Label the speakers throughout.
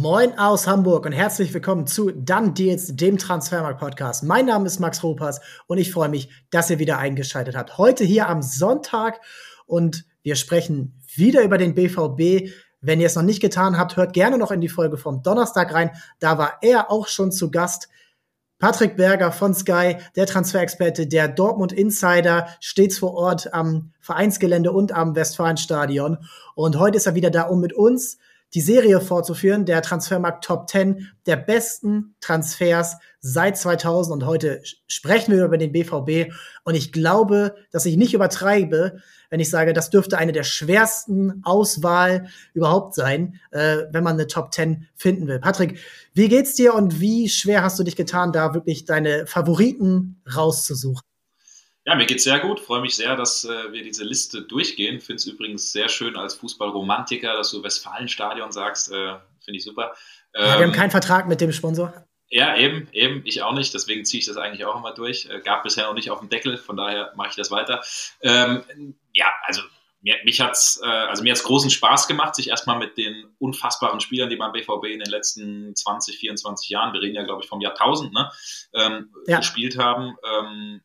Speaker 1: Moin aus Hamburg und herzlich willkommen zu Dann Deals, dem Transfermarkt-Podcast. Mein Name ist Max Ropas und ich freue mich, dass ihr wieder eingeschaltet habt. Heute hier am Sonntag und wir sprechen wieder über den BVB. Wenn ihr es noch nicht getan habt, hört gerne noch in die Folge vom Donnerstag rein. Da war er auch schon zu Gast. Patrick Berger von Sky, der Transferexperte, der Dortmund Insider, stets vor Ort am Vereinsgelände und am Westfalenstadion. Und heute ist er wieder da, um mit uns die Serie fortzuführen, der Transfermarkt Top 10 der besten Transfers seit 2000 und heute sprechen wir über den BVB und ich glaube, dass ich nicht übertreibe, wenn ich sage, das dürfte eine der schwersten Auswahl überhaupt sein, äh, wenn man eine Top 10 finden will. Patrick, wie geht's dir und wie schwer hast du dich getan, da wirklich deine Favoriten rauszusuchen?
Speaker 2: Ja, mir geht's sehr gut. Freue mich sehr, dass äh, wir diese Liste durchgehen. Finde es übrigens sehr schön als Fußballromantiker, dass du Westfalenstadion sagst. Äh, Finde ich super.
Speaker 1: Ähm, ja, wir haben ähm, keinen Vertrag mit dem Sponsor.
Speaker 2: Ja, eben, eben. Ich auch nicht. Deswegen ziehe ich das eigentlich auch immer durch. Äh, gab bisher noch nicht auf dem Deckel. Von daher mache ich das weiter. Ähm, ja, also mir, mich hat's, äh, also mir hat's großen Spaß gemacht, sich erstmal mit den unfassbaren Spielern, die beim BVB in den letzten 20, 24 Jahren, wir reden ja, glaube ich, vom Jahrtausend, ne, ähm, ja. gespielt haben. Ähm,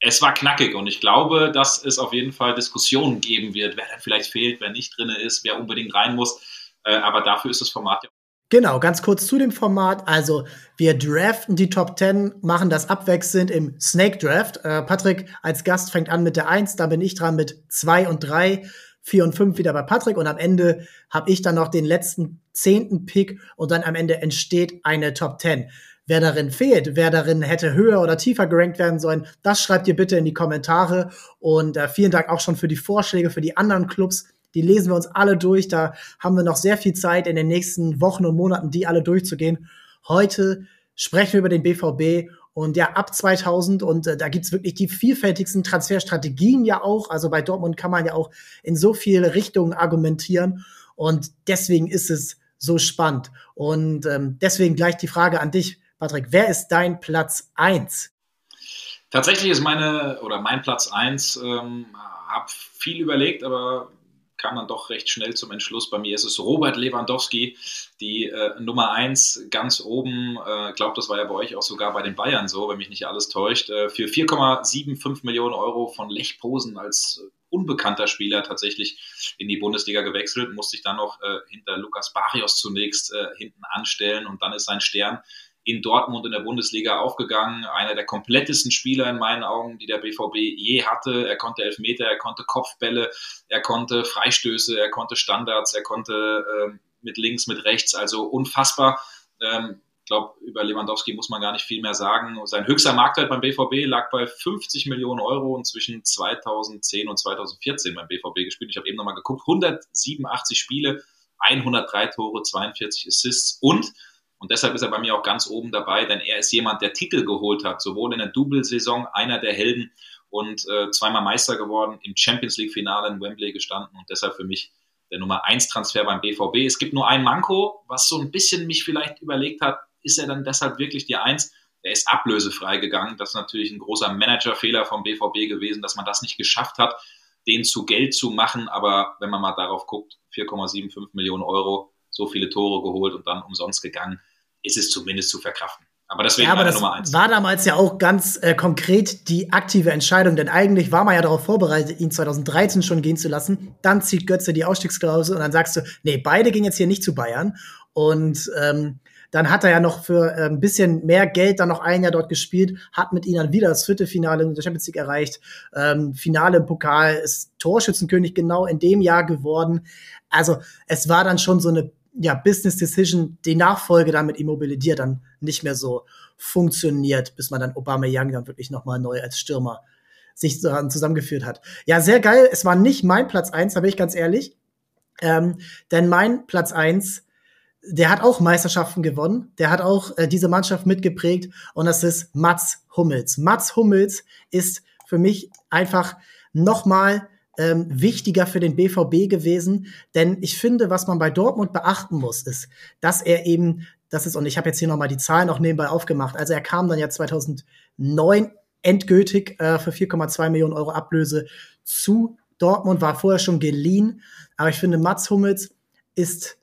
Speaker 2: es war knackig und ich glaube, dass es auf jeden Fall Diskussionen geben wird, wer dann vielleicht fehlt, wer nicht drin ist, wer unbedingt rein muss. Äh, aber dafür ist das Format ja.
Speaker 1: Genau, ganz kurz zu dem Format. Also, wir draften die Top 10, machen das abwechselnd im Snake Draft. Äh, Patrick als Gast fängt an mit der 1, da bin ich dran mit 2 und 3, 4 und 5 wieder bei Patrick und am Ende habe ich dann noch den letzten zehnten Pick und dann am Ende entsteht eine Top 10 wer darin fehlt, wer darin hätte höher oder tiefer gerankt werden sollen, das schreibt ihr bitte in die Kommentare. Und äh, vielen Dank auch schon für die Vorschläge für die anderen Clubs. Die lesen wir uns alle durch. Da haben wir noch sehr viel Zeit in den nächsten Wochen und Monaten, die alle durchzugehen. Heute sprechen wir über den BVB und ja, ab 2000 und äh, da gibt's wirklich die vielfältigsten Transferstrategien ja auch. Also bei Dortmund kann man ja auch in so viele Richtungen argumentieren und deswegen ist es so spannend. Und ähm, deswegen gleich die Frage an dich, Patrick, wer ist dein Platz 1?
Speaker 2: Tatsächlich ist meine oder mein Platz 1, ähm, habe viel überlegt, aber kam dann doch recht schnell zum Entschluss. Bei mir ist es Robert Lewandowski, die äh, Nummer 1 ganz oben. Ich äh, glaube, das war ja bei euch auch sogar bei den Bayern so, wenn mich nicht alles täuscht. Äh, für 4,75 Millionen Euro von Lech Posen als unbekannter Spieler tatsächlich in die Bundesliga gewechselt, musste sich dann noch äh, hinter Lukas Barrios zunächst äh, hinten anstellen und dann ist sein Stern in Dortmund in der Bundesliga aufgegangen. Einer der komplettesten Spieler in meinen Augen, die der BVB je hatte. Er konnte Elfmeter, er konnte Kopfbälle, er konnte Freistöße, er konnte Standards, er konnte äh, mit links, mit rechts, also unfassbar. Ähm, ich glaube, über Lewandowski muss man gar nicht viel mehr sagen. Sein höchster Marktwert beim BVB lag bei 50 Millionen Euro und zwischen 2010 und 2014 beim BVB gespielt. Ich habe eben nochmal geguckt, 187 Spiele, 103 Tore, 42 Assists und und deshalb ist er bei mir auch ganz oben dabei, denn er ist jemand, der Titel geholt hat, sowohl in der Double-Saison, einer der Helden und äh, zweimal Meister geworden, im Champions League-Finale in Wembley gestanden und deshalb für mich der Nummer 1 Transfer beim BVB. Es gibt nur ein Manko, was so ein bisschen mich vielleicht überlegt hat, ist er dann deshalb wirklich die 1? Er ist ablösefrei gegangen. Das ist natürlich ein großer Managerfehler vom BVB gewesen, dass man das nicht geschafft hat, den zu Geld zu machen. Aber wenn man mal darauf guckt, 4,75 Millionen Euro, so viele Tore geholt und dann umsonst gegangen, ist es zumindest zu verkraften. Aber deswegen ja, aber das Nummer eins.
Speaker 1: war damals ja auch ganz äh, konkret die aktive Entscheidung, denn eigentlich war man ja darauf vorbereitet, ihn 2013 schon gehen zu lassen. Dann zieht Götze die Ausstiegsklausel und dann sagst du, nee, beide gehen jetzt hier nicht zu Bayern. Und ähm, dann hat er ja noch für äh, ein bisschen mehr Geld dann noch ein Jahr dort gespielt, hat mit ihnen dann wieder das Viertelfinale in der Champions League erreicht, ähm, Finale im Pokal, ist Torschützenkönig genau in dem Jahr geworden. Also es war dann schon so eine ja, Business Decision, die Nachfolge dann mit Immobilier dann nicht mehr so funktioniert, bis man dann Obama Young dann wirklich nochmal neu als Stürmer sich zusammengeführt hat. Ja, sehr geil. Es war nicht mein Platz eins, da bin ich ganz ehrlich. Ähm, denn mein Platz eins, der hat auch Meisterschaften gewonnen. Der hat auch äh, diese Mannschaft mitgeprägt. Und das ist Mats Hummels. Mats Hummels ist für mich einfach nochmal ähm, wichtiger für den BVB gewesen. Denn ich finde, was man bei Dortmund beachten muss, ist, dass er eben, das ist, und ich habe jetzt hier nochmal die Zahlen auch nebenbei aufgemacht, also er kam dann ja 2009 endgültig äh, für 4,2 Millionen Euro Ablöse zu Dortmund, war vorher schon geliehen. Aber ich finde, Mats Hummels ist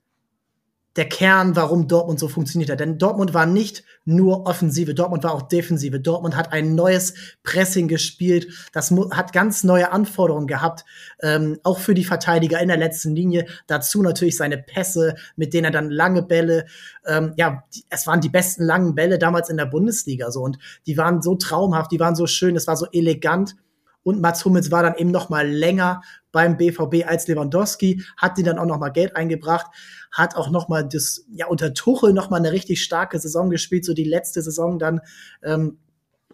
Speaker 1: der Kern, warum Dortmund so funktioniert hat. Denn Dortmund war nicht nur Offensive, Dortmund war auch Defensive. Dortmund hat ein neues Pressing gespielt. Das hat ganz neue Anforderungen gehabt, ähm, auch für die Verteidiger in der letzten Linie. Dazu natürlich seine Pässe, mit denen er dann lange Bälle, ähm, ja, es waren die besten langen Bälle damals in der Bundesliga so und die waren so traumhaft, die waren so schön, es war so elegant. Und Mats Hummels war dann eben noch mal länger beim BVB als Lewandowski, hat die dann auch noch mal Geld eingebracht, hat auch noch mal das ja unter Tuchel noch mal eine richtig starke Saison gespielt, so die letzte Saison dann ähm,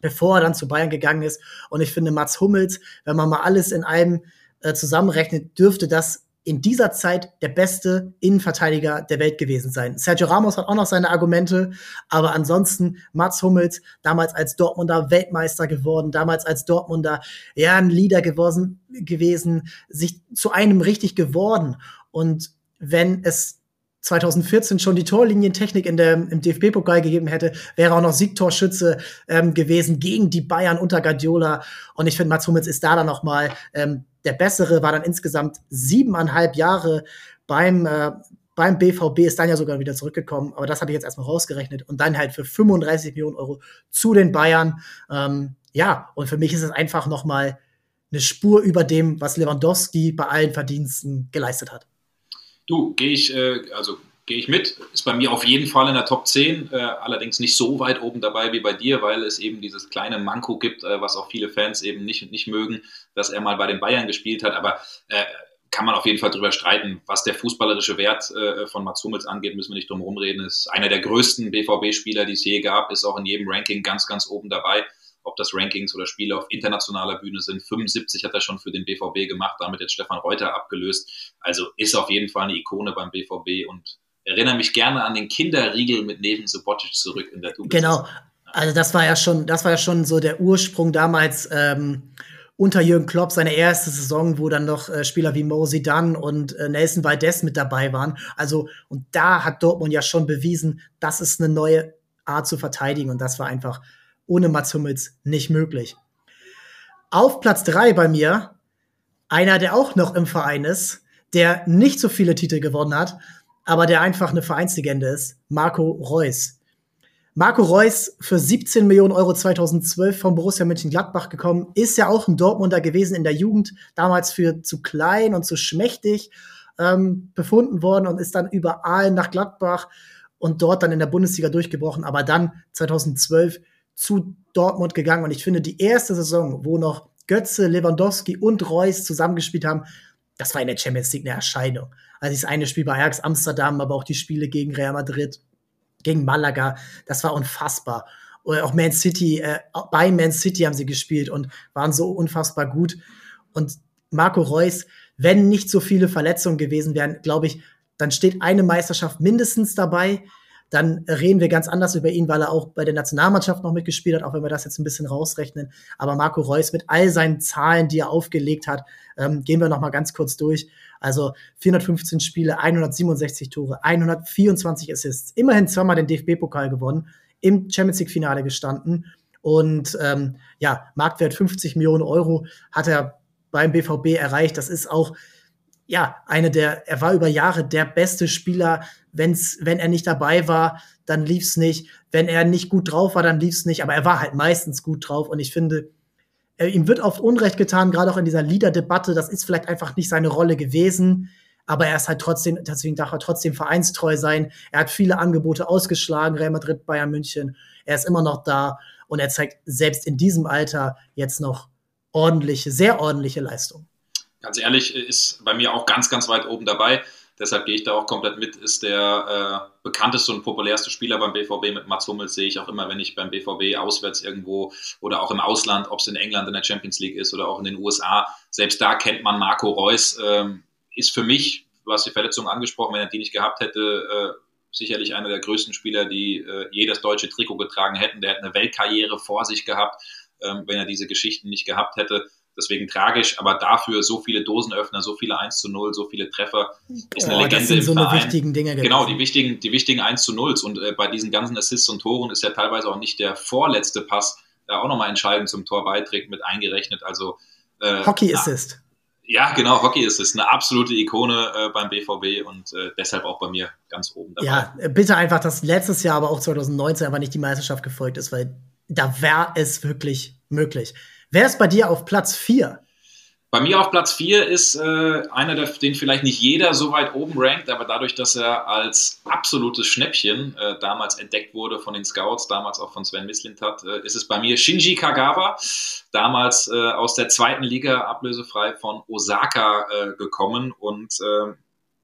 Speaker 1: bevor er dann zu Bayern gegangen ist. Und ich finde, Mats Hummels, wenn man mal alles in einem äh, zusammenrechnet, dürfte das in dieser Zeit der beste Innenverteidiger der Welt gewesen sein. Sergio Ramos hat auch noch seine Argumente, aber ansonsten Mats Hummels, damals als Dortmunder Weltmeister geworden, damals als Dortmunder ja ein Leader geworden, gewesen, sich zu einem richtig geworden. Und wenn es 2014 schon die Torlinientechnik in der, im DFB-Pokal gegeben hätte, wäre auch noch Siegtorschütze ähm, gewesen gegen die Bayern unter Guardiola. Und ich finde, Mats Hummels ist da dann noch mal ähm, der bessere, war dann insgesamt siebeneinhalb Jahre beim, äh, beim BVB, ist dann ja sogar wieder zurückgekommen, aber das habe ich jetzt erstmal rausgerechnet und dann halt für 35 Millionen Euro zu den Bayern. Ähm, ja, und für mich ist es einfach noch mal eine Spur über dem, was Lewandowski bei allen Verdiensten geleistet hat.
Speaker 2: Du, gehe ich, äh, also gehe ich mit. Ist bei mir auf jeden Fall in der Top 10, äh, allerdings nicht so weit oben dabei wie bei dir, weil es eben dieses kleine Manko gibt, äh, was auch viele Fans eben nicht, nicht mögen, dass er mal bei den Bayern gespielt hat. Aber äh, kann man auf jeden Fall drüber streiten. Was der fußballerische Wert äh, von Mats Hummels angeht, müssen wir nicht drum rumreden. Ist einer der größten BVB-Spieler, die es je gab, ist auch in jedem Ranking ganz, ganz oben dabei ob das Rankings oder Spiele auf internationaler Bühne sind. 75 hat er schon für den BVB gemacht, damit jetzt Stefan Reuter abgelöst. Also ist auf jeden Fall eine Ikone beim BVB und erinnere mich gerne an den Kinderriegel mit Neven Subotic zurück in der
Speaker 1: Double. Genau. Also das war ja schon, das war ja schon so der Ursprung damals ähm, unter Jürgen Klopp seine erste Saison, wo dann noch äh, Spieler wie Mo Zidane und äh, Nelson Valdez mit dabei waren. Also und da hat Dortmund ja schon bewiesen, das ist eine neue Art zu verteidigen und das war einfach ohne Mats Hummels nicht möglich. Auf Platz drei bei mir einer, der auch noch im Verein ist, der nicht so viele Titel gewonnen hat, aber der einfach eine Vereinslegende ist, Marco Reus. Marco Reus für 17 Millionen Euro 2012 vom Borussia Mönchengladbach gekommen, ist ja auch ein Dortmunder gewesen in der Jugend, damals für zu klein und zu schmächtig ähm, befunden worden und ist dann überall nach Gladbach und dort dann in der Bundesliga durchgebrochen, aber dann 2012 zu Dortmund gegangen. Und ich finde, die erste Saison, wo noch Götze, Lewandowski und Reus zusammengespielt haben, das war in der Champions League eine Erscheinung. Also das eine Spiel bei Ajax Amsterdam, aber auch die Spiele gegen Real Madrid, gegen Malaga, das war unfassbar. Oder auch Man City, äh, bei Man City haben sie gespielt und waren so unfassbar gut. Und Marco Reus, wenn nicht so viele Verletzungen gewesen wären, glaube ich, dann steht eine Meisterschaft mindestens dabei dann reden wir ganz anders über ihn, weil er auch bei der Nationalmannschaft noch mitgespielt hat, auch wenn wir das jetzt ein bisschen rausrechnen. Aber Marco Reus mit all seinen Zahlen, die er aufgelegt hat, ähm, gehen wir noch mal ganz kurz durch. Also 415 Spiele, 167 Tore, 124 Assists, immerhin zweimal den DFB-Pokal gewonnen, im Champions League-Finale gestanden und ähm, ja, Marktwert 50 Millionen Euro hat er beim BVB erreicht. Das ist auch ja, eine der, er war über Jahre der beste Spieler. Wenn's, wenn er nicht dabei war, dann lief's nicht. Wenn er nicht gut drauf war, dann lief's nicht. Aber er war halt meistens gut drauf. Und ich finde, er, ihm wird oft Unrecht getan, gerade auch in dieser Leader-Debatte. Das ist vielleicht einfach nicht seine Rolle gewesen. Aber er ist halt trotzdem, deswegen darf er trotzdem vereinstreu sein. Er hat viele Angebote ausgeschlagen, Real Madrid, Bayern München. Er ist immer noch da. Und er zeigt selbst in diesem Alter jetzt noch ordentliche, sehr ordentliche Leistung
Speaker 2: ganz ehrlich, ist bei mir auch ganz, ganz weit oben dabei. Deshalb gehe ich da auch komplett mit. Ist der äh, bekannteste und populärste Spieler beim BVB mit Mats Hummels, sehe ich auch immer, wenn ich beim BVB auswärts irgendwo oder auch im Ausland, ob es in England in der Champions League ist oder auch in den USA, selbst da kennt man Marco Reus. Ähm, ist für mich, du hast die Verletzung angesprochen, wenn er die nicht gehabt hätte, äh, sicherlich einer der größten Spieler, die äh, je das deutsche Trikot getragen hätten. Der hat eine Weltkarriere vor sich gehabt, ähm, wenn er diese Geschichten nicht gehabt hätte. Deswegen tragisch, aber dafür so viele Dosenöffner, so viele 1 zu 0, so viele Treffer, ist eine oh, Legende das sind so im Verein. wichtigen Dinge genau, die wichtigen, die wichtigen 1 zu 0 und äh, bei diesen ganzen Assists und Toren ist ja teilweise auch nicht der vorletzte Pass, der auch nochmal entscheidend zum Tor beiträgt, mit eingerechnet. Also
Speaker 1: äh, Hockey Assist.
Speaker 2: Ja, genau, Hockey ist es. Eine absolute Ikone äh, beim BVB und äh, deshalb auch bei mir ganz oben
Speaker 1: dabei. Ja, bitte einfach, dass letztes Jahr, aber auch 2019 aber nicht die Meisterschaft gefolgt ist, weil da wäre es wirklich möglich. Wer ist bei dir auf Platz 4?
Speaker 2: Bei mir auf Platz 4 ist äh, einer, der, den vielleicht nicht jeder so weit oben rankt, aber dadurch, dass er als absolutes Schnäppchen äh, damals entdeckt wurde von den Scouts, damals auch von Sven Mislintat, äh, ist es bei mir Shinji Kagawa, damals äh, aus der zweiten Liga ablösefrei von Osaka äh, gekommen und äh,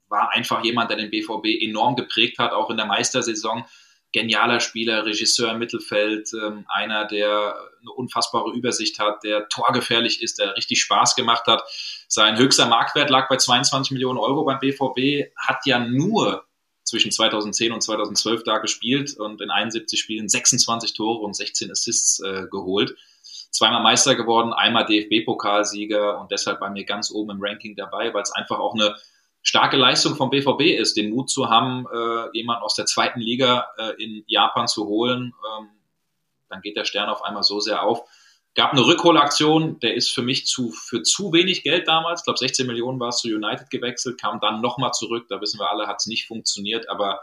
Speaker 2: war einfach jemand, der den BVB enorm geprägt hat, auch in der Meistersaison genialer Spieler, Regisseur im Mittelfeld, ähm, einer, der eine unfassbare Übersicht hat, der torgefährlich ist, der richtig Spaß gemacht hat. Sein höchster Marktwert lag bei 22 Millionen Euro beim BVB, hat ja nur zwischen 2010 und 2012 da gespielt und in 71 Spielen 26 Tore und 16 Assists äh, geholt. Zweimal Meister geworden, einmal DFB-Pokalsieger und deshalb bei mir ganz oben im Ranking dabei, weil es einfach auch eine starke Leistung vom BVB ist, den Mut zu haben, äh, jemanden aus der zweiten Liga äh, in Japan zu holen. Ähm, dann geht der Stern auf einmal so sehr auf. Gab eine Rückholaktion, der ist für mich zu, für zu wenig Geld damals. Ich glaube, 16 Millionen war es zu United gewechselt, kam dann nochmal zurück. Da wissen wir alle, hat es nicht funktioniert, aber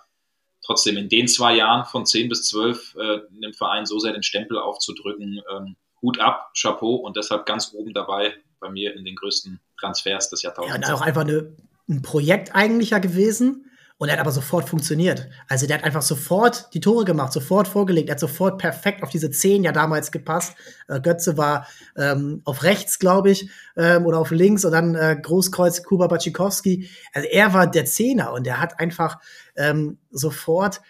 Speaker 2: trotzdem in den zwei Jahren von 10 bis 12 äh, dem Verein so sehr den Stempel aufzudrücken, ähm, Hut ab, Chapeau und deshalb ganz oben dabei bei mir in den größten Transfers des Jahrtausends.
Speaker 1: Ja, und auch einfach eine ein Projekt eigentlich ja gewesen und er hat aber sofort funktioniert. Also der hat einfach sofort die Tore gemacht, sofort vorgelegt, er hat sofort perfekt auf diese Zehn ja damals gepasst. Äh, Götze war ähm, auf rechts, glaube ich, ähm, oder auf links und dann äh, Großkreuz Kuba Bacikowski. Also er war der Zehner und er hat einfach ähm, sofort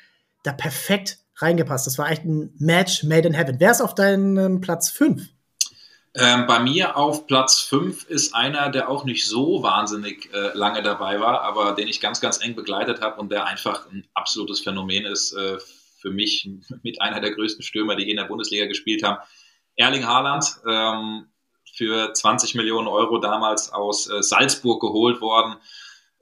Speaker 1: da perfekt reingepasst. Das war echt ein Match made in heaven. Wer ist auf deinem Platz 5?
Speaker 2: Ähm, bei mir auf Platz 5 ist einer, der auch nicht so wahnsinnig äh, lange dabei war, aber den ich ganz, ganz eng begleitet habe und der einfach ein absolutes Phänomen ist. Äh, für mich mit einer der größten Stürmer, die je in der Bundesliga gespielt haben. Erling Haaland, ähm, für 20 Millionen Euro damals aus äh, Salzburg geholt worden,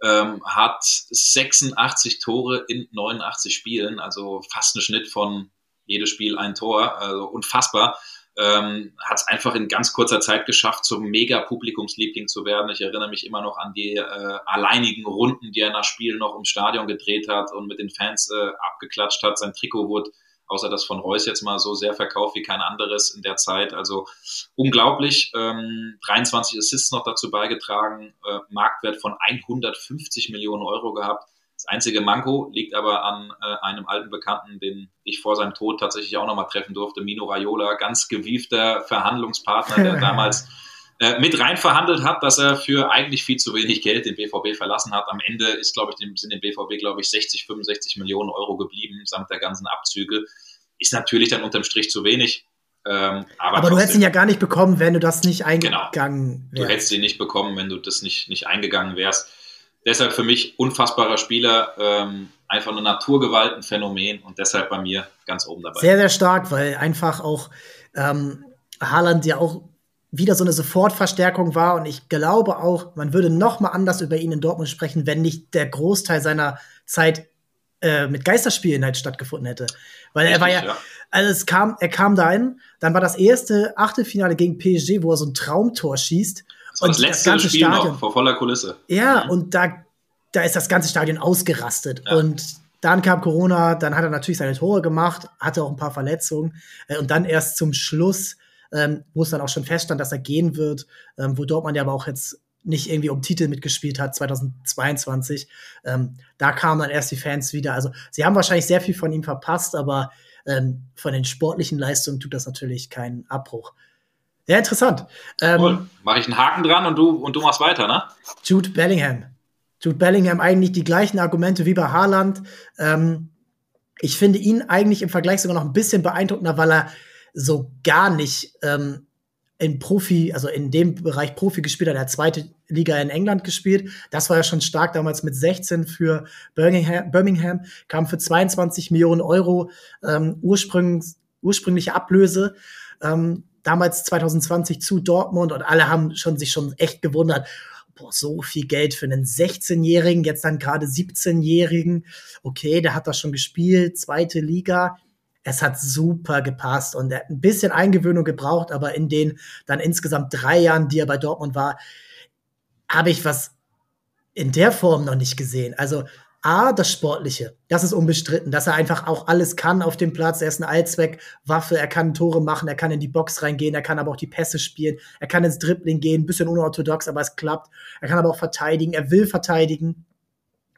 Speaker 2: ähm, hat 86 Tore in 89 Spielen, also fast ein Schnitt von jedes Spiel ein Tor, also unfassbar ähm, hat es einfach in ganz kurzer Zeit geschafft, zum Mega-Publikumsliebling zu werden. Ich erinnere mich immer noch an die äh, alleinigen Runden, die er nach Spielen noch im Stadion gedreht hat und mit den Fans äh, abgeklatscht hat. Sein Trikot wurde außer das von Reus jetzt mal so sehr verkauft wie kein anderes in der Zeit. Also unglaublich. Ähm, 23 Assists noch dazu beigetragen, äh, Marktwert von 150 Millionen Euro gehabt. Das einzige Manko liegt aber an äh, einem alten Bekannten, den ich vor seinem Tod tatsächlich auch nochmal treffen durfte, Mino Raiola, ganz gewiefter Verhandlungspartner, der damals äh, mit rein verhandelt hat, dass er für eigentlich viel zu wenig Geld den BVB verlassen hat. Am Ende ist, glaube ich, dem, sind dem BVB, glaube ich, 60, 65 Millionen Euro geblieben, samt der ganzen Abzüge. Ist natürlich dann unterm Strich zu wenig.
Speaker 1: Ähm, aber, aber du hättest ihn ja gar nicht bekommen, wenn du das nicht eingegangen
Speaker 2: genau. wärst. Du hättest ihn nicht bekommen, wenn du das nicht, nicht eingegangen wärst. Deshalb für mich unfassbarer Spieler, ähm, einfach eine Naturgewalt, ein Phänomen und deshalb bei mir ganz oben dabei.
Speaker 1: Sehr, sehr stark, weil einfach auch ähm, Haaland ja auch wieder so eine Sofortverstärkung war und ich glaube auch, man würde noch mal anders über ihn in Dortmund sprechen, wenn nicht der Großteil seiner Zeit äh, mit Geisterspielen halt stattgefunden hätte. Weil Richtig, er war ja, ja, also es kam, er kam dahin, dann war das erste Achtelfinale gegen PSG, wo er so ein Traumtor schießt
Speaker 2: und das letzte das ganze Spiel Stadion, noch vor voller Kulisse.
Speaker 1: Ja, mhm. und da, da ist das ganze Stadion ausgerastet. Ja. Und dann kam Corona, dann hat er natürlich seine Tore gemacht, hatte auch ein paar Verletzungen. Äh, und dann erst zum Schluss, ähm, wo es dann auch schon feststand, dass er gehen wird, ähm, wo Dortmund ja aber auch jetzt nicht irgendwie um Titel mitgespielt hat, 2022. Ähm, da kamen dann erst die Fans wieder. Also sie haben wahrscheinlich sehr viel von ihm verpasst, aber ähm, von den sportlichen Leistungen tut das natürlich keinen Abbruch. Sehr interessant.
Speaker 2: Ähm, cool. Mache ich einen Haken dran und du, und du machst weiter, ne?
Speaker 1: Jude Bellingham. Jude Bellingham eigentlich die gleichen Argumente wie bei Haaland. Ähm, ich finde ihn eigentlich im Vergleich sogar noch ein bisschen beeindruckender, weil er so gar nicht ähm, in Profi, also in dem Bereich Profi gespielt hat. Er hat zweite Liga in England gespielt. Das war ja schon stark damals mit 16 für Birmingham, Birmingham kam für 22 Millionen Euro ähm, ursprünglich, ursprüngliche Ablöse. Ähm, damals 2020 zu Dortmund und alle haben schon sich schon echt gewundert. Boah, so viel Geld für einen 16-Jährigen, jetzt dann gerade 17-Jährigen. Okay, der hat das schon gespielt, zweite Liga. Es hat super gepasst und er hat ein bisschen Eingewöhnung gebraucht, aber in den dann insgesamt drei Jahren, die er bei Dortmund war, habe ich was in der Form noch nicht gesehen. Also A, das Sportliche, das ist unbestritten, dass er einfach auch alles kann auf dem Platz. Er ist eine Allzweckwaffe, er kann Tore machen, er kann in die Box reingehen, er kann aber auch die Pässe spielen, er kann ins Dribbling gehen, bisschen unorthodox, aber es klappt. Er kann aber auch verteidigen, er will verteidigen.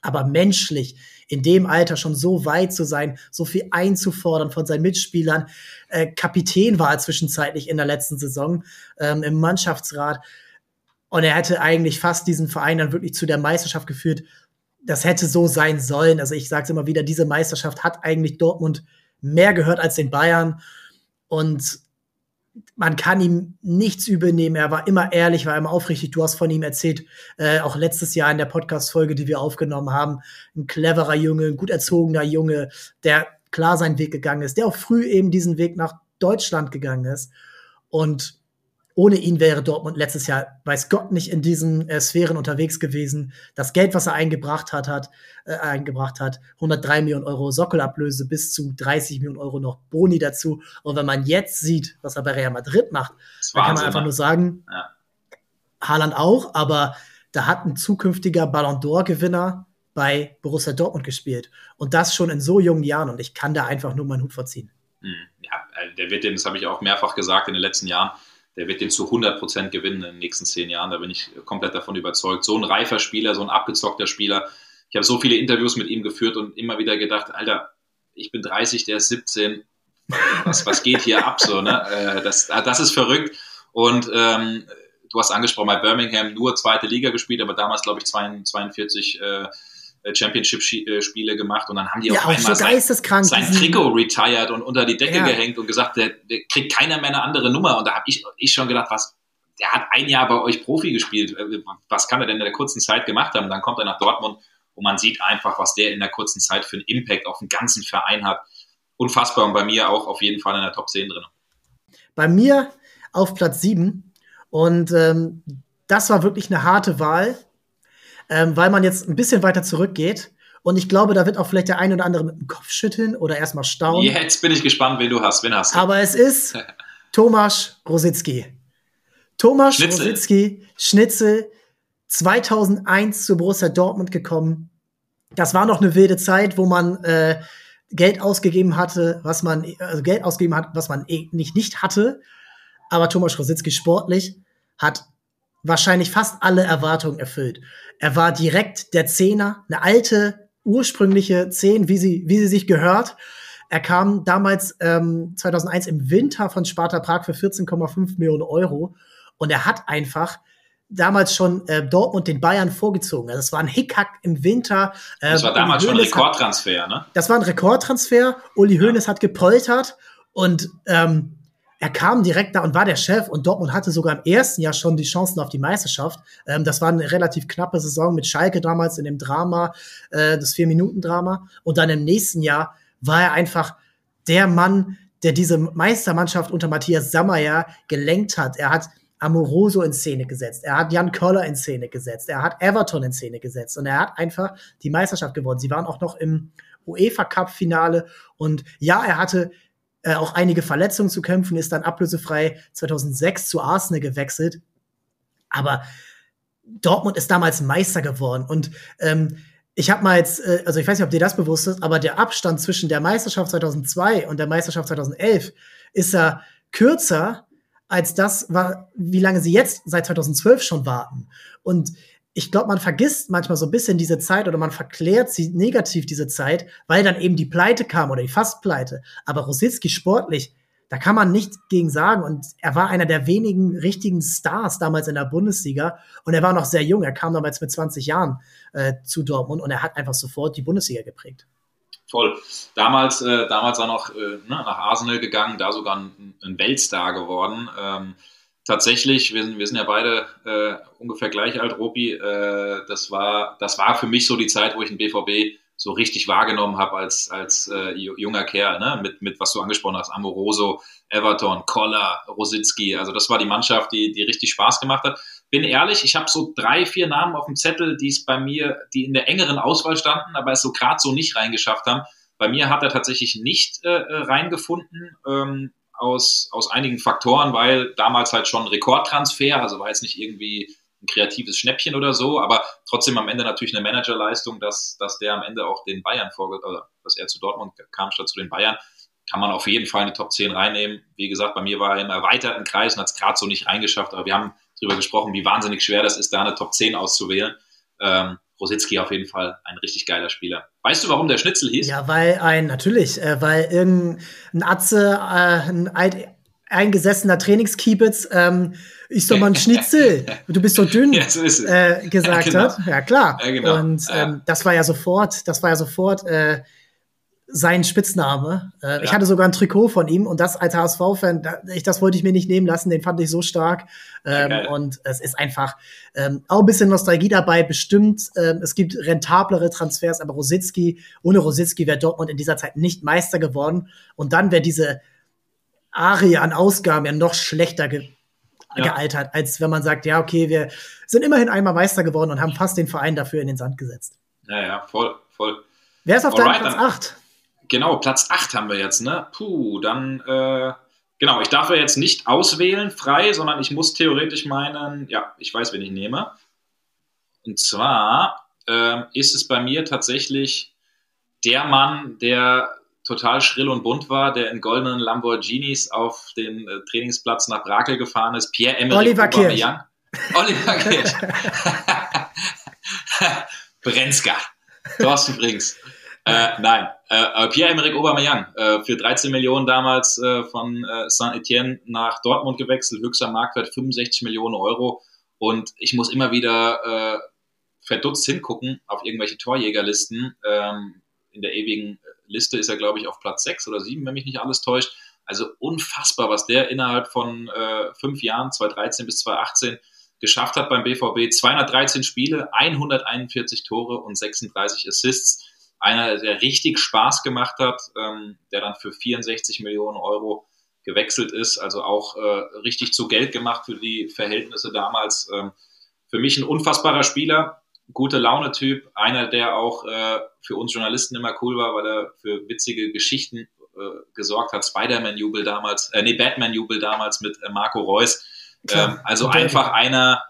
Speaker 1: Aber menschlich in dem Alter schon so weit zu sein, so viel einzufordern von seinen Mitspielern. Äh, Kapitän war er zwischenzeitlich in der letzten Saison ähm, im Mannschaftsrat. Und er hätte eigentlich fast diesen Verein dann wirklich zu der Meisterschaft geführt, das hätte so sein sollen. Also ich sage es immer wieder, diese Meisterschaft hat eigentlich Dortmund mehr gehört als den Bayern. Und man kann ihm nichts übernehmen. Er war immer ehrlich, war immer aufrichtig. Du hast von ihm erzählt, äh, auch letztes Jahr in der Podcast-Folge, die wir aufgenommen haben. Ein cleverer Junge, ein gut erzogener Junge, der klar seinen Weg gegangen ist, der auch früh eben diesen Weg nach Deutschland gegangen ist. Und ohne ihn wäre Dortmund letztes Jahr, weiß Gott, nicht in diesen äh, Sphären unterwegs gewesen. Das Geld, was er eingebracht hat, hat äh, eingebracht hat, 103 Millionen Euro Sockelablöse bis zu 30 Millionen Euro noch Boni dazu. Und wenn man jetzt sieht, was er bei Real Madrid macht, dann kann man einfach ne? nur sagen, ja. Haaland auch, aber da hat ein zukünftiger Ballon d'Or-Gewinner bei Borussia Dortmund gespielt. Und das schon in so jungen Jahren. Und ich kann da einfach nur meinen Hut vorziehen.
Speaker 2: Hm, ja, äh, der wird den, das habe ich auch mehrfach gesagt in den letzten Jahren, der wird den zu 100 Prozent gewinnen in den nächsten zehn Jahren. Da bin ich komplett davon überzeugt. So ein reifer Spieler, so ein abgezockter Spieler. Ich habe so viele Interviews mit ihm geführt und immer wieder gedacht, Alter, ich bin 30, der ist 17. Was, was geht hier ab? So, ne? Äh, das, das ist verrückt. Und ähm, du hast angesprochen, bei Birmingham nur zweite Liga gespielt, aber damals, glaube ich, 42 äh, äh, Championship-Spiele äh, gemacht und dann haben die ja, auf einmal
Speaker 1: so sein,
Speaker 2: sein Trikot retired und unter die Decke ja. gehängt und gesagt, der, der, kriegt keiner mehr eine andere Nummer. Und da habe ich, ich schon gedacht, was, der hat ein Jahr bei euch Profi gespielt. Äh, was kann er denn in der kurzen Zeit gemacht haben? Dann kommt er nach Dortmund und man sieht einfach, was der in der kurzen Zeit für einen Impact auf den ganzen Verein hat. Unfassbar und bei mir auch auf jeden Fall in der Top 10 drin.
Speaker 1: Bei mir auf Platz 7 und ähm, das war wirklich eine harte Wahl ähm, weil man jetzt ein bisschen weiter zurückgeht. Und ich glaube, da wird auch vielleicht der ein oder andere mit dem Kopf schütteln oder erstmal staunen.
Speaker 2: Jetzt bin ich gespannt, wen du hast. Wen hast du?
Speaker 1: Aber es ist Tomasz Rositzky. Tomasz Schnitzel. Rositzky, Schnitzel, 2001 zu Borussia Dortmund gekommen. Das war noch eine wilde Zeit, wo man äh, Geld ausgegeben hatte, was man also Geld ausgegeben hat, was man eh nicht nicht hatte. Aber Thomas Rositzky sportlich hat wahrscheinlich fast alle Erwartungen erfüllt. Er war direkt der Zehner, eine alte, ursprüngliche Zehn, wie sie, wie sie sich gehört. Er kam damals ähm, 2001 im Winter von Sparta Prag für 14,5 Millionen Euro und er hat einfach damals schon äh, Dortmund den Bayern vorgezogen. Also es war ein Hickhack im Winter.
Speaker 2: Äh, das war damals schon ein Rekordtransfer, ne?
Speaker 1: Das war ein Rekordtransfer. Uli Hoeneß ja. hat gepoltert und ähm, er kam direkt da und war der Chef und Dortmund hatte sogar im ersten Jahr schon die Chancen auf die Meisterschaft. Ähm, das war eine relativ knappe Saison mit Schalke damals in dem Drama, äh, das Vier-Minuten-Drama. Und dann im nächsten Jahr war er einfach der Mann, der diese Meistermannschaft unter Matthias Sammer gelenkt hat. Er hat Amoroso in Szene gesetzt. Er hat Jan Köller in Szene gesetzt. Er hat Everton in Szene gesetzt. Und er hat einfach die Meisterschaft gewonnen. Sie waren auch noch im UEFA Cup Finale. Und ja, er hatte äh, auch einige Verletzungen zu kämpfen, ist dann ablösefrei 2006 zu Arsenal gewechselt. Aber Dortmund ist damals Meister geworden und ähm, ich habe mal jetzt, äh, also ich weiß nicht, ob dir das bewusst ist, aber der Abstand zwischen der Meisterschaft 2002 und der Meisterschaft 2011 ist ja kürzer als das, wie lange sie jetzt seit 2012 schon warten. Und ich glaube, man vergisst manchmal so ein bisschen diese Zeit oder man verklärt sie negativ diese Zeit, weil dann eben die Pleite kam oder die Fastpleite. Aber Rositzky sportlich, da kann man nichts gegen sagen. Und er war einer der wenigen richtigen Stars damals in der Bundesliga. Und er war noch sehr jung. Er kam damals mit 20 Jahren äh, zu Dortmund und er hat einfach sofort die Bundesliga geprägt.
Speaker 2: Voll. Damals, äh, damals auch noch äh, ne, nach Arsenal gegangen, da sogar ein, ein Weltstar geworden. Ähm, tatsächlich, wir sind, wir sind ja beide äh, ungefähr gleich alt, Ropi, äh, das, war, das war für mich so die Zeit, wo ich den BVB so richtig wahrgenommen habe als, als äh, junger Kerl, ne? mit, mit was du angesprochen hast, Amoroso, Everton, Koller, Rositzky. Also das war die Mannschaft, die, die richtig Spaß gemacht hat. Bin ehrlich, ich habe so drei, vier Namen auf dem Zettel, die es bei mir, die in der engeren Auswahl standen, aber es so gerade so nicht reingeschafft haben. Bei mir hat er tatsächlich nicht äh, äh reingefunden. Ähm, aus, aus einigen Faktoren, weil damals halt schon Rekordtransfer, also war jetzt nicht irgendwie ein kreatives Schnäppchen oder so, aber trotzdem am Ende natürlich eine Managerleistung, dass, dass der am Ende auch den Bayern vorgeht, oder dass er zu Dortmund kam statt zu den Bayern, kann man auf jeden Fall in die Top 10 reinnehmen. Wie gesagt, bei mir war er im erweiterten Kreis und hat es gerade so nicht reingeschafft, aber wir haben darüber gesprochen, wie wahnsinnig schwer das ist, da eine Top 10 auszuwählen. Ähm, Rositzky auf jeden Fall ein richtig geiler Spieler. Weißt du, warum der Schnitzel hieß?
Speaker 1: Ja, weil ein, natürlich, äh, weil irgendein Atze, äh, ein eingesessener Trainingskiebitz, ähm, ist doch mal ein Schnitzel, du bist so dünn, ja, so äh, gesagt ja, genau. hat. Ja, klar. Ja, genau. Und ähm, das war ja sofort, das war ja sofort äh, sein Spitzname. Äh, ja. Ich hatte sogar ein Trikot von ihm und das als HSV-Fan, da, das wollte ich mir nicht nehmen lassen, den fand ich so stark. Ähm, und es ist einfach ähm, auch ein bisschen Nostalgie dabei, bestimmt. Ähm, es gibt rentablere Transfers, aber Rositzky, ohne Rositzky wäre Dortmund in dieser Zeit nicht Meister geworden. Und dann wäre diese Arie an Ausgaben ja noch schlechter ge ja. gealtert, als wenn man sagt, ja, okay, wir sind immerhin einmal Meister geworden und haben fast den Verein dafür in den Sand gesetzt.
Speaker 2: Ja, ja, voll, voll.
Speaker 1: Wer ist auf deinem Platz 8?
Speaker 2: Genau, Platz 8 haben wir jetzt, ne? Puh, dann, äh, genau, ich darf ja jetzt nicht auswählen frei, sondern ich muss theoretisch meinen, ja, ich weiß, wen ich nehme. Und zwar äh, ist es bei mir tatsächlich der Mann, der total schrill und bunt war, der in goldenen Lamborghinis auf den äh, Trainingsplatz nach Brakel gefahren ist, Pierre-Emerick
Speaker 1: Oliver Kirch.
Speaker 2: Oliver Kirch. Brenzka. Thorsten Frings. Äh, nein, äh, Pierre-Emerick Aubameyang äh, für 13 Millionen damals äh, von äh, Saint-Etienne nach Dortmund gewechselt, höchster Marktwert 65 Millionen Euro. Und ich muss immer wieder äh, verdutzt hingucken auf irgendwelche Torjägerlisten. Ähm, in der ewigen Liste ist er, glaube ich, auf Platz 6 oder 7, wenn mich nicht alles täuscht. Also unfassbar, was der innerhalb von äh, fünf Jahren, 2013 bis 2018, geschafft hat beim BVB. 213 Spiele, 141 Tore und 36 Assists einer, der richtig Spaß gemacht hat, ähm, der dann für 64 Millionen Euro gewechselt ist, also auch äh, richtig zu Geld gemacht für die Verhältnisse damals. Ähm, für mich ein unfassbarer Spieler, gute Laune-Typ, einer, der auch äh, für uns Journalisten immer cool war, weil er für witzige Geschichten äh, gesorgt hat. Spider-Man-Jubel damals, äh, nee, Batman-Jubel damals mit äh, Marco Reus. Ähm, also einfach einer,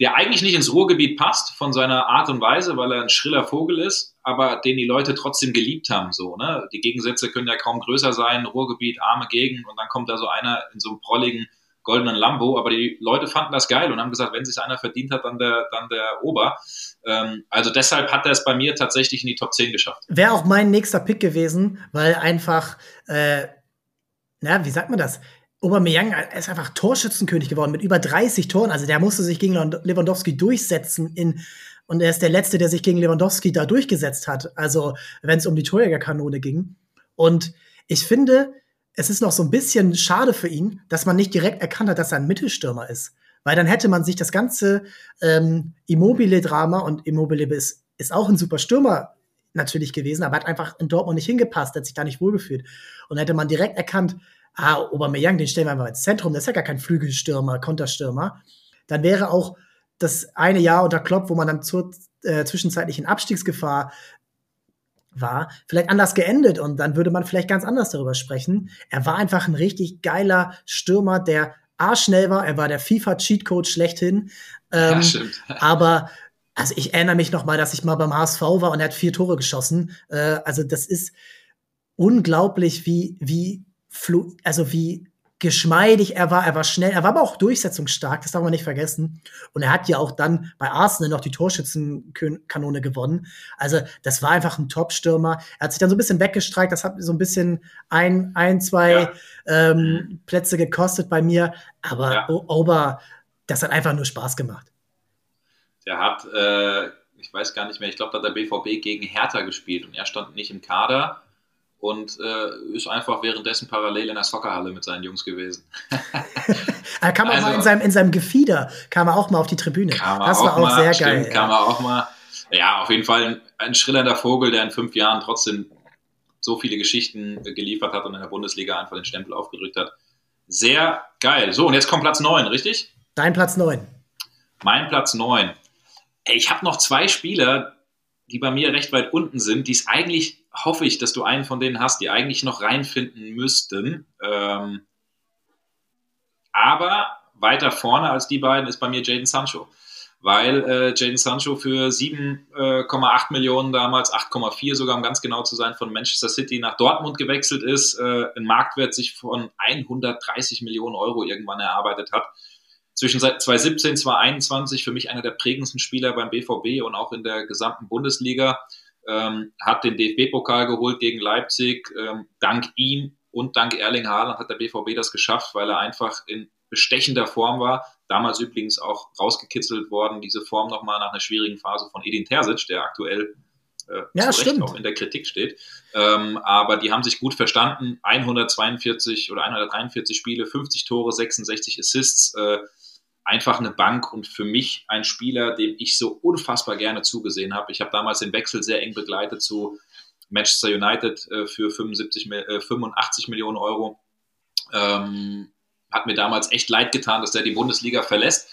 Speaker 2: der eigentlich nicht ins Ruhrgebiet passt von seiner Art und Weise, weil er ein schriller Vogel ist, aber den die Leute trotzdem geliebt haben. So, ne? Die Gegensätze können ja kaum größer sein, Ruhrgebiet, arme Gegend und dann kommt da so einer in so einem prolligen goldenen Lambo, aber die Leute fanden das geil und haben gesagt, wenn sich einer verdient hat, dann der, dann der Ober. Ähm, also deshalb hat er es bei mir tatsächlich in die Top 10 geschafft.
Speaker 1: Wäre auch mein nächster Pick gewesen, weil einfach, äh, na, wie sagt man das? Aubameyang ist einfach Torschützenkönig geworden mit über 30 Toren. Also der musste sich gegen Lewandowski durchsetzen in und er ist der Letzte, der sich gegen Lewandowski da durchgesetzt hat. Also wenn es um die Torjägerkanone ging. Und ich finde, es ist noch so ein bisschen schade für ihn, dass man nicht direkt erkannt hat, dass er ein Mittelstürmer ist. Weil dann hätte man sich das ganze ähm, Immobile-Drama und Immobile ist, ist auch ein super Stürmer natürlich gewesen, aber hat einfach in Dortmund nicht hingepasst, hat sich da nicht wohlgefühlt. Und hätte man direkt erkannt, ah, Aubameyang, den stellen wir einfach ins Zentrum, das ist ja gar kein Flügelstürmer, Konterstürmer, dann wäre auch das eine Jahr unter Klopp, wo man dann zur äh, zwischenzeitlichen Abstiegsgefahr war, vielleicht anders geendet und dann würde man vielleicht ganz anders darüber sprechen. Er war einfach ein richtig geiler Stürmer, der A schnell war, er war der FIFA-Cheatcode schlechthin. Ähm, ja, stimmt. aber also ich erinnere mich noch mal, dass ich mal beim HSV war und er hat vier Tore geschossen. Äh, also das ist unglaublich, wie wie also wie geschmeidig er war, er war schnell, er war aber auch durchsetzungsstark, das darf man nicht vergessen. Und er hat ja auch dann bei Arsenal noch die Torschützenkanone gewonnen. Also das war einfach ein Top-Stürmer. Er hat sich dann so ein bisschen weggestreikt, das hat so ein bisschen ein, ein zwei ja. ähm, Plätze gekostet bei mir. Aber ja. Ober, das hat einfach nur Spaß gemacht.
Speaker 2: Der hat, äh, ich weiß gar nicht mehr, ich glaube, da hat der BVB gegen Hertha gespielt und er stand nicht im Kader und äh, ist einfach währenddessen parallel in der Soccerhalle mit seinen Jungs gewesen.
Speaker 1: er kam also, auch mal in seinem, in seinem Gefieder, kam er auch mal auf die Tribüne. das war auch, mal, sehr stimmt, geil.
Speaker 2: Kam ja. er auch mal. Ja, auf jeden Fall ein, ein schrillernder Vogel, der in fünf Jahren trotzdem so viele Geschichten geliefert hat und in der Bundesliga einfach den Stempel aufgedrückt hat. Sehr geil. So, und jetzt kommt Platz 9, richtig?
Speaker 1: Dein Platz 9.
Speaker 2: Mein Platz 9. Ich habe noch zwei Spieler, die bei mir recht weit unten sind, die es eigentlich hoffe ich, dass du einen von denen hast, die eigentlich noch reinfinden müssten. Ähm, aber weiter vorne als die beiden ist bei mir Jaden Sancho. weil äh, Jaden Sancho für 7,8 Millionen damals, 8,4 sogar, um ganz genau zu sein, von Manchester City nach Dortmund gewechselt ist, äh, ein Marktwert sich von 130 Millionen Euro irgendwann erarbeitet hat. Zwischen 2017 und 2021 für mich einer der prägendsten Spieler beim BVB und auch in der gesamten Bundesliga. Ähm, hat den DFB-Pokal geholt gegen Leipzig. Ähm, dank ihm und dank Erling Haaland hat der BVB das geschafft, weil er einfach in bestechender Form war. Damals übrigens auch rausgekitzelt worden, diese Form nochmal nach einer schwierigen Phase von Edin Terzic, der aktuell äh, ja, zu Recht auch in der Kritik steht. Ähm, aber die haben sich gut verstanden. 142 oder 143 Spiele, 50 Tore, 66 Assists. Äh, einfach eine Bank und für mich ein Spieler, dem ich so unfassbar gerne zugesehen habe. Ich habe damals den Wechsel sehr eng begleitet zu Manchester United äh, für 75, äh, 85 Millionen Euro. Ähm, hat mir damals echt leid getan, dass der die Bundesliga verlässt.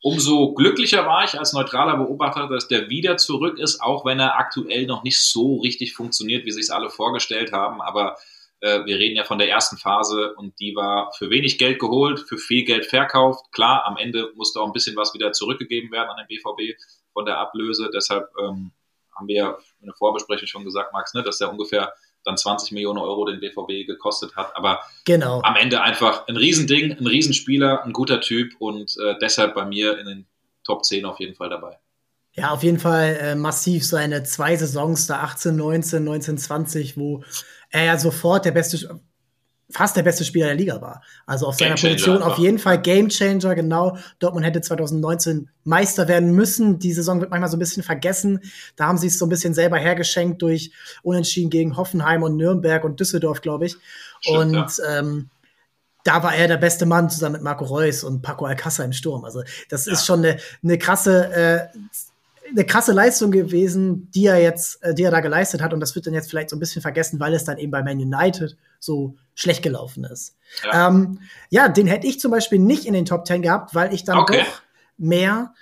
Speaker 2: Umso glücklicher war ich als neutraler Beobachter, dass der wieder zurück ist, auch wenn er aktuell noch nicht so richtig funktioniert, wie sich es alle vorgestellt haben. Aber äh, wir reden ja von der ersten Phase und die war für wenig Geld geholt, für viel Geld verkauft. Klar, am Ende musste auch ein bisschen was wieder zurückgegeben werden an den BVB von der Ablöse. Deshalb ähm, haben wir ja in der Vorbesprechung schon gesagt, Max, ne, dass er ungefähr dann 20 Millionen Euro den BVB gekostet hat. Aber genau. am Ende einfach ein Riesending, ein Riesenspieler, ein guter Typ und äh, deshalb bei mir in den Top 10 auf jeden Fall dabei.
Speaker 1: Ja, auf jeden Fall äh, massiv seine zwei Saisons da 18, 19, 19, 20, wo er ja sofort der beste, fast der beste Spieler der Liga war. Also auf seiner Position einfach. auf jeden Fall Gamechanger, genau. Dortmund hätte 2019 Meister werden müssen. Die Saison wird manchmal so ein bisschen vergessen. Da haben sie es so ein bisschen selber hergeschenkt durch Unentschieden gegen Hoffenheim und Nürnberg und Düsseldorf, glaube ich. Stimmt, und ja. ähm, da war er der beste Mann zusammen mit Marco Reus und Paco Alcázar im Sturm. Also das ja. ist schon eine, eine krasse äh, eine krasse Leistung gewesen, die er jetzt, äh, die er da geleistet hat. Und das wird dann jetzt vielleicht so ein bisschen vergessen, weil es dann eben bei Man United so schlecht gelaufen ist. Ja, ähm, ja den hätte ich zum Beispiel nicht in den Top Ten gehabt, weil ich dann okay. doch mehr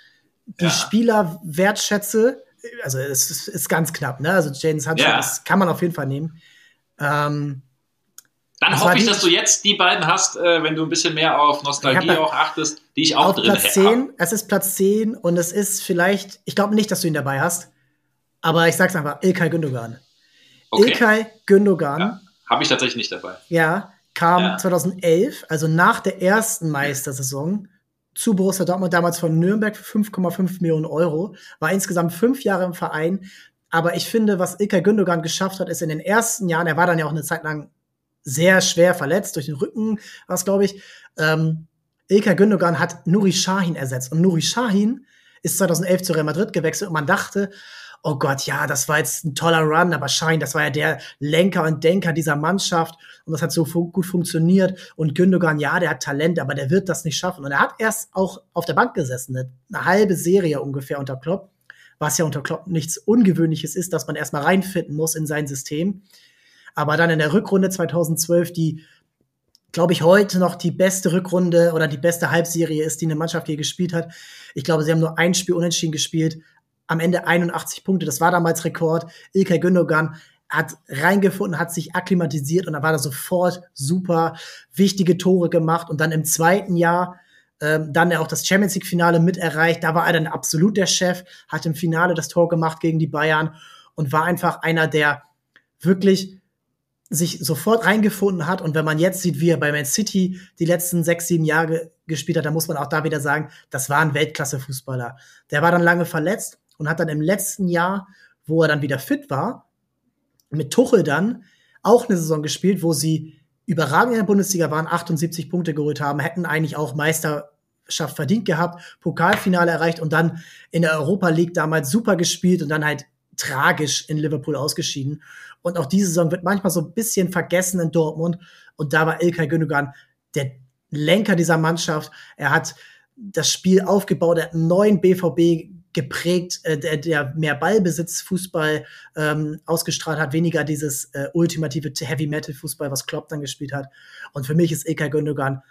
Speaker 1: die ja. Spieler wertschätze. Also es ist, ist, ganz knapp, ne? Also Jaden Sancho, ja. das kann man auf jeden Fall nehmen. Ähm,
Speaker 2: dann hoffe ich, dass du jetzt die beiden hast, äh, wenn du ein bisschen mehr auf Nostalgie auch achtest, die ich auch auf drin
Speaker 1: Platz 10, Es ist Platz 10 und es ist vielleicht, ich glaube nicht, dass du ihn dabei hast, aber ich sag's einfach, Ilkay Gündogan. Okay. Ilkay Gündogan. Ja,
Speaker 2: Habe ich tatsächlich nicht dabei.
Speaker 1: Ja, kam ja. 2011, also nach der ersten Meistersaison, zu Borussia Dortmund, damals von Nürnberg für 5,5 Millionen Euro, war insgesamt fünf Jahre im Verein. Aber ich finde, was Ilkay Gündogan geschafft hat, ist in den ersten Jahren, er war dann ja auch eine Zeit lang sehr schwer verletzt durch den Rücken, was glaube ich. Ähm, Ilkay Gündogan hat Nuri Sahin ersetzt und Nuri Sahin ist 2011 zu Real Madrid gewechselt und man dachte, oh Gott, ja, das war jetzt ein toller Run, aber Schein, das war ja der Lenker und Denker dieser Mannschaft und das hat so fu gut funktioniert und Gündogan, ja, der hat Talent, aber der wird das nicht schaffen und er hat erst auch auf der Bank gesessen, eine, eine halbe Serie ungefähr unter Klopp, was ja unter Klopp nichts Ungewöhnliches ist, dass man erstmal reinfinden muss in sein System. Aber dann in der Rückrunde 2012, die, glaube ich, heute noch die beste Rückrunde oder die beste Halbserie ist, die eine Mannschaft je gespielt hat. Ich glaube, sie haben nur ein Spiel unentschieden gespielt. Am Ende 81 Punkte, das war damals Rekord. Ilkay Gündogan hat reingefunden, hat sich akklimatisiert und dann war er sofort super wichtige Tore gemacht und dann im zweiten Jahr ähm, dann auch das Champions League Finale mit erreicht. Da war er dann absolut der Chef, hat im Finale das Tor gemacht gegen die Bayern und war einfach einer der wirklich sich sofort reingefunden hat. Und wenn man jetzt sieht, wie er bei Man City die letzten sechs, sieben Jahre gespielt hat, dann muss man auch da wieder sagen, das war ein Weltklasse-Fußballer. Der war dann lange verletzt und hat dann im letzten Jahr, wo er dann wieder fit war, mit Tuchel dann auch eine Saison gespielt, wo sie überragend in der Bundesliga waren, 78 Punkte geholt haben, hätten eigentlich auch Meisterschaft verdient gehabt, Pokalfinale erreicht und dann in der Europa League damals super gespielt und dann halt tragisch in Liverpool ausgeschieden. Und auch diese Saison wird manchmal so ein bisschen vergessen in Dortmund. Und da war Ilkay Gündogan der Lenker dieser Mannschaft. Er hat das Spiel aufgebaut, er hat einen neuen BVB geprägt, äh, der, der mehr Ballbesitz Fußball ähm, ausgestrahlt hat, weniger dieses äh, ultimative Heavy Metal Fußball, was Klopp dann gespielt hat. Und für mich ist Ilkay Gündogan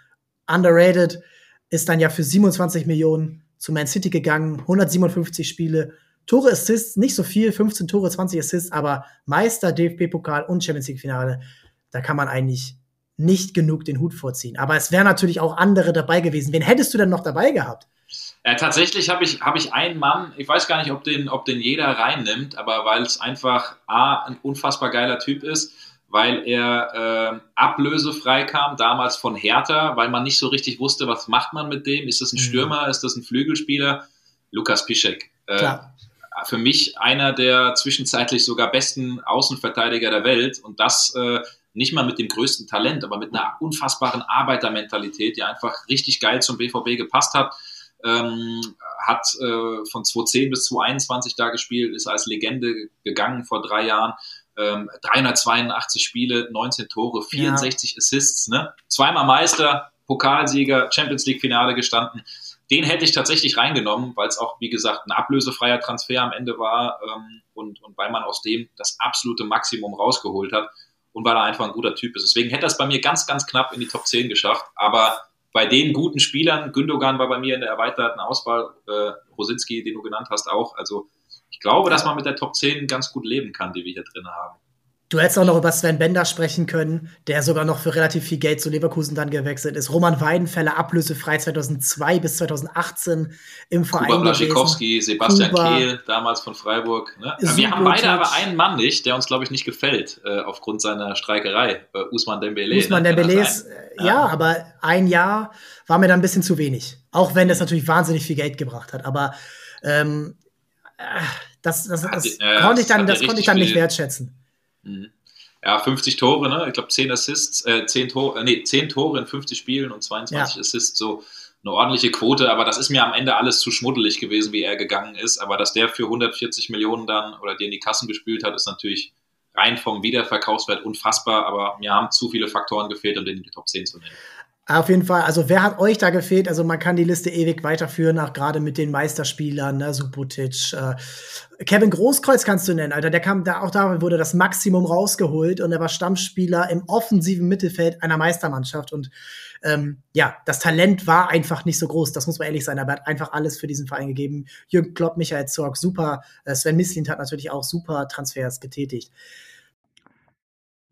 Speaker 1: underrated, ist dann ja für 27 Millionen zu Man City gegangen, 157 Spiele, Tore, Assists, nicht so viel, 15 Tore, 20 Assists, aber Meister, DFB-Pokal und Champions League-Finale, da kann man eigentlich nicht genug den Hut vorziehen. Aber es wären natürlich auch andere dabei gewesen. Wen hättest du denn noch dabei gehabt?
Speaker 2: Äh, tatsächlich habe ich, hab ich einen Mann, ich weiß gar nicht, ob den, ob den jeder reinnimmt, aber weil es einfach A, ein unfassbar geiler Typ ist, weil er äh, ablösefrei kam, damals von Hertha, weil man nicht so richtig wusste, was macht man mit dem. Ist das ein mhm. Stürmer, ist das ein Flügelspieler? Lukas Piszek. Äh, für mich einer der zwischenzeitlich sogar besten Außenverteidiger der Welt und das äh, nicht mal mit dem größten Talent, aber mit einer unfassbaren Arbeitermentalität, die einfach richtig geil zum BVB gepasst hat ähm, hat äh, von 2010 bis 2021 da gespielt, ist als Legende gegangen vor drei Jahren. Ähm, 382 Spiele, 19 Tore, 64 ja. Assists, ne? zweimal Meister, Pokalsieger, Champions League Finale gestanden. Den hätte ich tatsächlich reingenommen, weil es auch, wie gesagt, ein ablösefreier Transfer am Ende war ähm, und, und weil man aus dem das absolute Maximum rausgeholt hat und weil er einfach ein guter Typ ist. Deswegen hätte er es bei mir ganz, ganz knapp in die Top 10 geschafft, aber bei den guten Spielern, Gündogan war bei mir in der erweiterten Auswahl, äh, Rositzky, den du genannt hast, auch. Also ich glaube, dass man mit der Top 10 ganz gut leben kann, die wir hier drin haben.
Speaker 1: Du hättest auch noch über Sven Bender sprechen können, der sogar noch für relativ viel Geld zu Leverkusen dann gewechselt ist. Roman Weidenfeller ablösefrei 2002 bis 2018 im Verein
Speaker 2: Kuba Blaschikowski, Sebastian Kuba, Kehl, damals von Freiburg. Ne? Wir haben beide aber einen Mann nicht, der uns, glaube ich, nicht gefällt, äh, aufgrund seiner Streikerei. Äh, Usman Dembele.
Speaker 1: Usman ne? Dembele ist, ja, ja, aber ein Jahr war mir dann ein bisschen zu wenig. Auch wenn das natürlich wahnsinnig viel Geld gebracht hat. Aber ähm, äh, das, das, das, das ja, konnte ich dann, das konnte ich dann nicht wertschätzen.
Speaker 2: Mhm. Ja, 50 Tore, ne? Ich glaube 10 Assists, äh, 10 Tore, äh, nee, 10 Tore in 50 Spielen und 22 ja. Assists, so eine ordentliche Quote, aber das ist mir am Ende alles zu schmuddelig gewesen, wie er gegangen ist. Aber dass der für 140 Millionen dann oder die in die Kassen gespült hat, ist natürlich rein vom Wiederverkaufswert unfassbar, aber mir haben zu viele Faktoren gefehlt, um den in die Top 10 zu nehmen.
Speaker 1: Auf jeden Fall, also wer hat euch da gefehlt? Also man kann die Liste ewig weiterführen, auch gerade mit den Meisterspielern, ne, Subotic. Äh, Kevin Großkreuz kannst du nennen, Alter. Der kam da, auch da wurde das Maximum rausgeholt und er war Stammspieler im offensiven Mittelfeld einer Meistermannschaft. Und ähm, ja, das Talent war einfach nicht so groß, das muss man ehrlich sein, aber er hat einfach alles für diesen Verein gegeben. Jürgen Klopp, Michael Zorg, super. Äh, Sven Mislint hat natürlich auch super Transfers getätigt.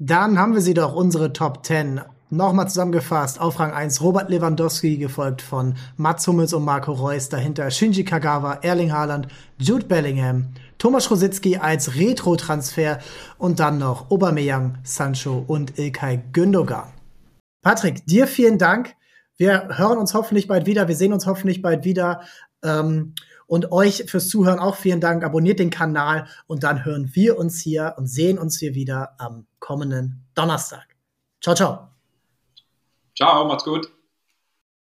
Speaker 1: Dann haben wir sie doch, unsere Top 10. Nochmal zusammengefasst, auf Rang 1 Robert Lewandowski, gefolgt von Mats Hummels und Marco Reus, dahinter Shinji Kagawa, Erling Haaland, Jude Bellingham, Thomas Rositzky als Retro-Transfer und dann noch Aubameyang, Sancho und Ilkay Gündogan. Patrick, dir vielen Dank. Wir hören uns hoffentlich bald wieder, wir sehen uns hoffentlich bald wieder. Ähm, und euch fürs Zuhören auch vielen Dank. Abonniert den Kanal und dann hören wir uns hier und sehen uns hier wieder am kommenden Donnerstag. Ciao, ciao.
Speaker 2: Ciao, macht's gut.